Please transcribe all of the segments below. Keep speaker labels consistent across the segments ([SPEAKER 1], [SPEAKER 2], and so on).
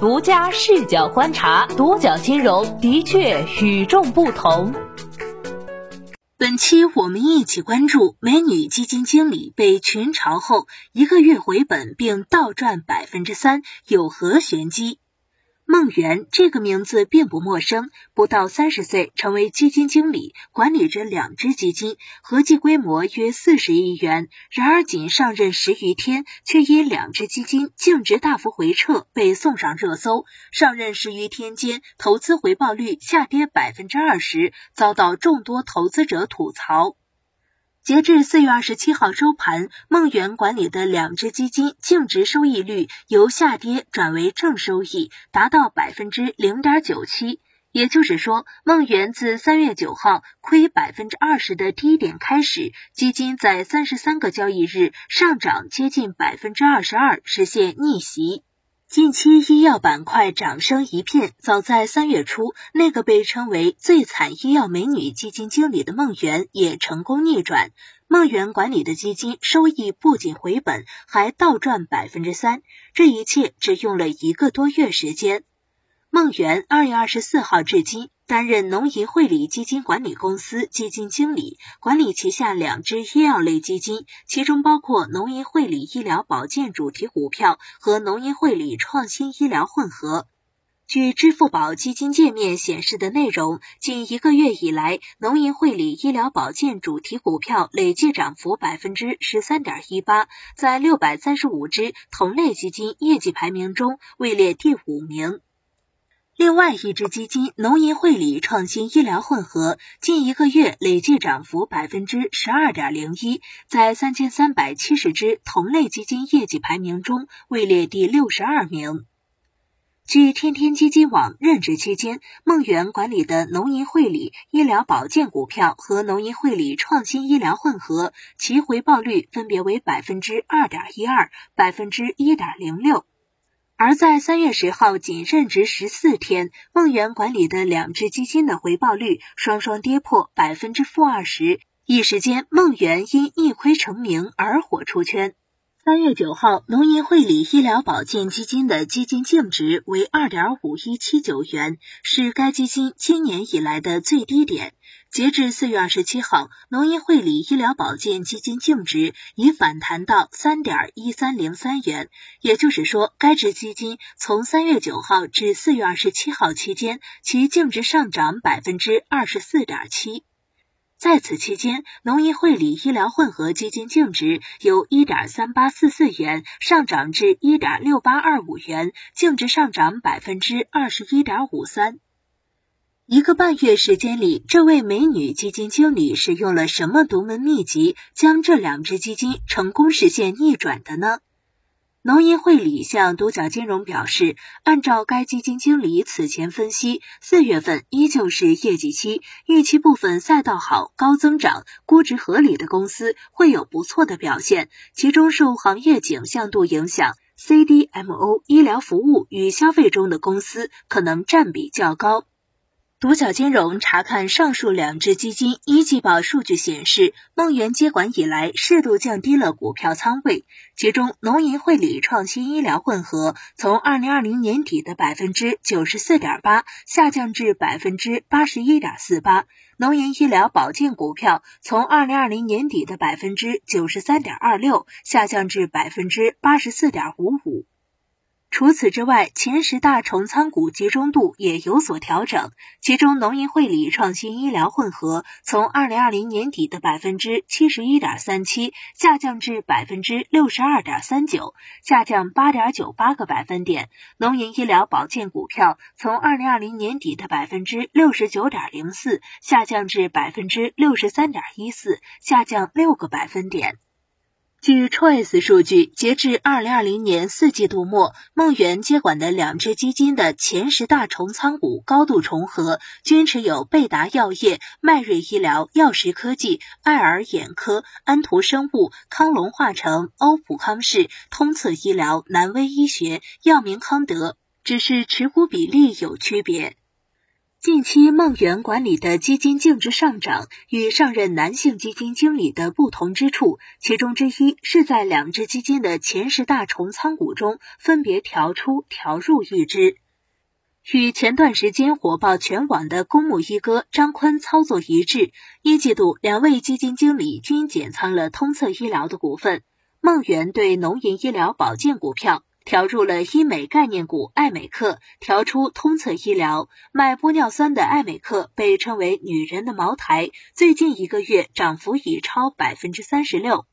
[SPEAKER 1] 独家视角观察，独角金融的确与众不同。
[SPEAKER 2] 本期我们一起关注美女基金经理被群嘲后一个月回本并倒赚百分之三，有何玄机？孟媛这个名字并不陌生，不到三十岁成为基金经理，管理着两只基金，合计规模约四十亿元。然而仅上任十余天，却因两只基金净值大幅回撤被送上热搜。上任十余天间，投资回报率下跌百分之二十，遭到众多投资者吐槽。截至四月二十七号收盘，梦圆管理的两只基金净值收益率由下跌转为正收益，达到百分之零点九七。也就是说，梦圆自三月九号亏百分之二十的低点开始，基金在三十三个交易日上涨接近百分之二十二，实现逆袭。近期医药板块掌声一片，早在三月初，那个被称为最惨医药美女基金经理的孟源也成功逆转。孟源管理的基金收益不仅回本，还倒赚百分之三，这一切只用了一个多月时间。孟源二月二十四号至今担任农银汇理基金管理公司基金经理，管理旗下两只医药类基金，其中包括农银汇理医疗保健主题股票和农银汇理创新医疗混合。据支付宝基金界面显示的内容，近一个月以来，农银汇理医疗保健主题股票累计涨幅百分之十三点一八，在六百三十五只同类基金业绩排名中位列第五名。另外一只基金农银汇理创新医疗混合，近一个月累计涨幅百分之十二点零一，在三千三百七十只同类基金业绩排名中位列第六十二名。据天天基金网任职期间，孟媛管理的农银汇理医疗保健股票和农银汇理创新医疗混合，其回报率分别为百分之二点一二、百分之一点零六。而在三月十号仅任职十四天，梦圆管理的两只基金的回报率双双跌破百分之负二十，一时间梦圆因一亏成名而火出圈。三月九号，农银汇理医疗保健基金的基金净值为二点五一七九元，是该基金今年以来的最低点。截至四月二十七号，农银汇理医疗保健基金净值已反弹到三点一三零三元，也就是说，该支基金从三月九号至四月二十七号期间，其净值上涨百分之二十四点七。在此期间，农银汇理医疗混合基金净值由一点三八四四元上涨至一点六八二五元，净值上涨百分之二十一点五三。一个半月时间里，这位美女基金经理使用了什么独门秘籍，将这两只基金成功实现逆转的呢？农银汇理向独角金融表示，按照该基金经理此前分析，四月份依旧是业绩期，预期部分赛道好、高增长、估值合理的公司会有不错的表现，其中受行业景向度影响，CDMO、医疗服务与消费中的公司可能占比较高。独角金融查看上述两只基金一季报数据显示，梦圆接管以来适度降低了股票仓位，其中农银汇理创新医疗混合从二零二零年底的百分之九十四点八下降至百分之八十一点四八，农银医疗保健股票从二零二零年底的百分之九十三点二六下降至百分之八十四点五五。除此之外，前十大重仓股集中度也有所调整。其中，农银汇理创新医疗混合从二零二零年底的百分之七十一点三七下降至百分之六十二点三九，下降八点九八个百分点。农银医疗保健股票从二零二零年底的百分之六十九点零四下降至百分之六十三点一四，下降六个百分点。据 Choice 数据，截至二零二零年四季度末，梦圆接管的两只基金的前十大重仓股高度重合，均持有贝达药业、迈瑞医疗、药石科技、爱尔眼科、安图生物、康龙化成、欧普康视、通策医疗、南威医学、药明康德，只是持股比例有区别。近期梦圆管理的基金净值上涨，与上任男性基金经理的不同之处，其中之一是在两只基金的前十大重仓股中分别调出、调入一只。与前段时间火爆全网的公募一哥张坤操作一致，一季度两位基金经理均减仓了通策医疗的股份。梦圆对农银医疗保健股票。调入了医美概念股爱美克，调出通策医疗。卖玻尿酸的爱美克被称为“女人的茅台”，最近一个月涨幅已超百分之三十六。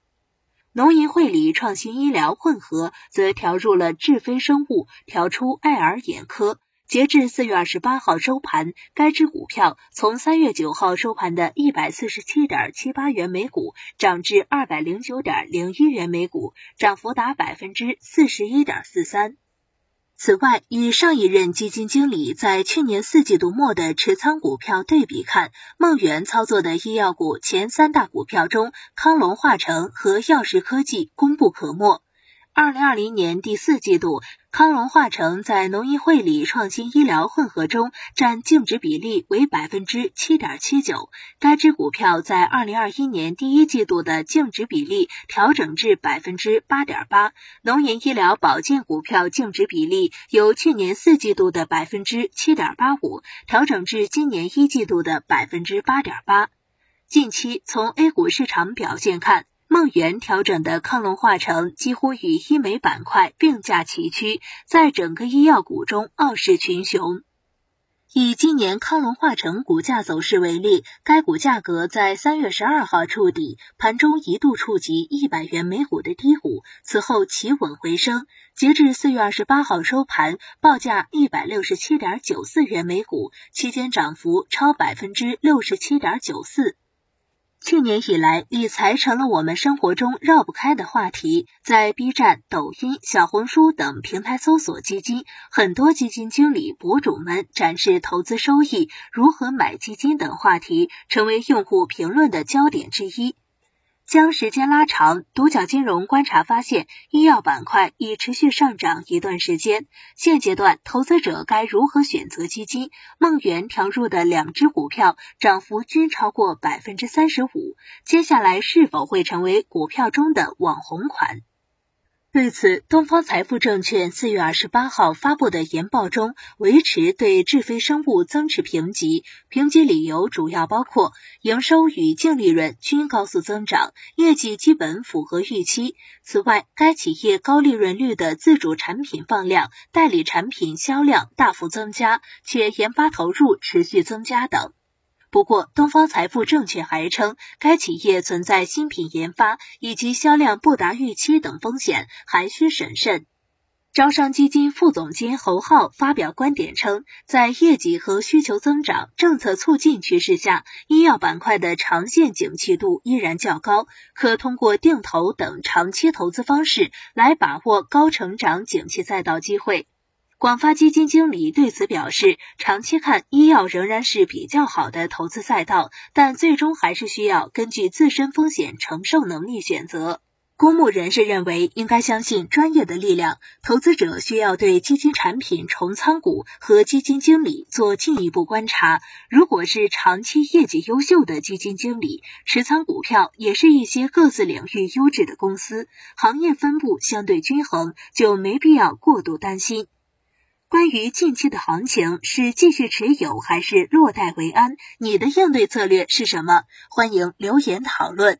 [SPEAKER 2] 农银汇理创新医疗混合则调入了智飞生物，调出爱尔眼科。截至四月二十八号收盘，该只股票从三月九号收盘的一百四十七点七八元每股涨至二百零九点零一元每股，涨幅达百分之四十一点四三。此外，与上一任基金经理在去年四季度末的持仓股票对比看，梦圆操作的医药股前三大股票中，康龙化成和药石科技功不可没。二零二零年第四季度，康龙化成在农业汇理创新医疗混合中占净值比例为百分之七点七九。该只股票在二零二一年第一季度的净值比例调整至百分之八点八。农银医疗保健股票净值比例由去年四季度的百分之七点八五调整至今年一季度的百分之八点八。近期从 A 股市场表现看。梦圆调整的康龙化成几乎与医美板块并驾齐驱，在整个医药股中傲视群雄。以今年康龙化成股价走势为例，该股价格在三月十二号触底，盘中一度触及一百元每股的低谷，此后企稳回升，截至四月二十八号收盘，报价一百六十七点九四元每股，期间涨幅超百分之六十七点九四。去年以来，理财成了我们生活中绕不开的话题。在 B 站、抖音、小红书等平台搜索基金，很多基金经理博主们展示投资收益、如何买基金等话题，成为用户评论的焦点之一。将时间拉长，独角金融观察发现，医药板块已持续上涨一段时间。现阶段，投资者该如何选择基金？梦圆调入的两只股票涨幅均超过百分之三十五，接下来是否会成为股票中的网红款？对此，东方财富证券四月二十八号发布的研报中，维持对智飞生物增持评级，评级理由主要包括营收与净利润均高速增长，业绩基本符合预期。此外，该企业高利润率的自主产品放量、代理产品销量大幅增加，且研发投入持续增加等。不过，东方财富证券还称，该企业存在新品研发以及销量不达预期等风险，还需审慎。招商基金副总监侯浩发表观点称，在业绩和需求增长、政策促进趋势下，医药板块的长线景气度依然较高，可通过定投等长期投资方式来把握高成长景气赛道机会。广发基金经理对此表示，长期看，医药仍然是比较好的投资赛道，但最终还是需要根据自身风险承受能力选择。公募人士认为，应该相信专业的力量，投资者需要对基金产品重仓股和基金经理做进一步观察。如果是长期业绩优秀的基金经理，持仓股票也是一些各自领域优质的公司，行业分布相对均衡，就没必要过度担心。关于近期的行情是继续持有还是落袋为安？你的应对策略是什么？欢迎留言讨论。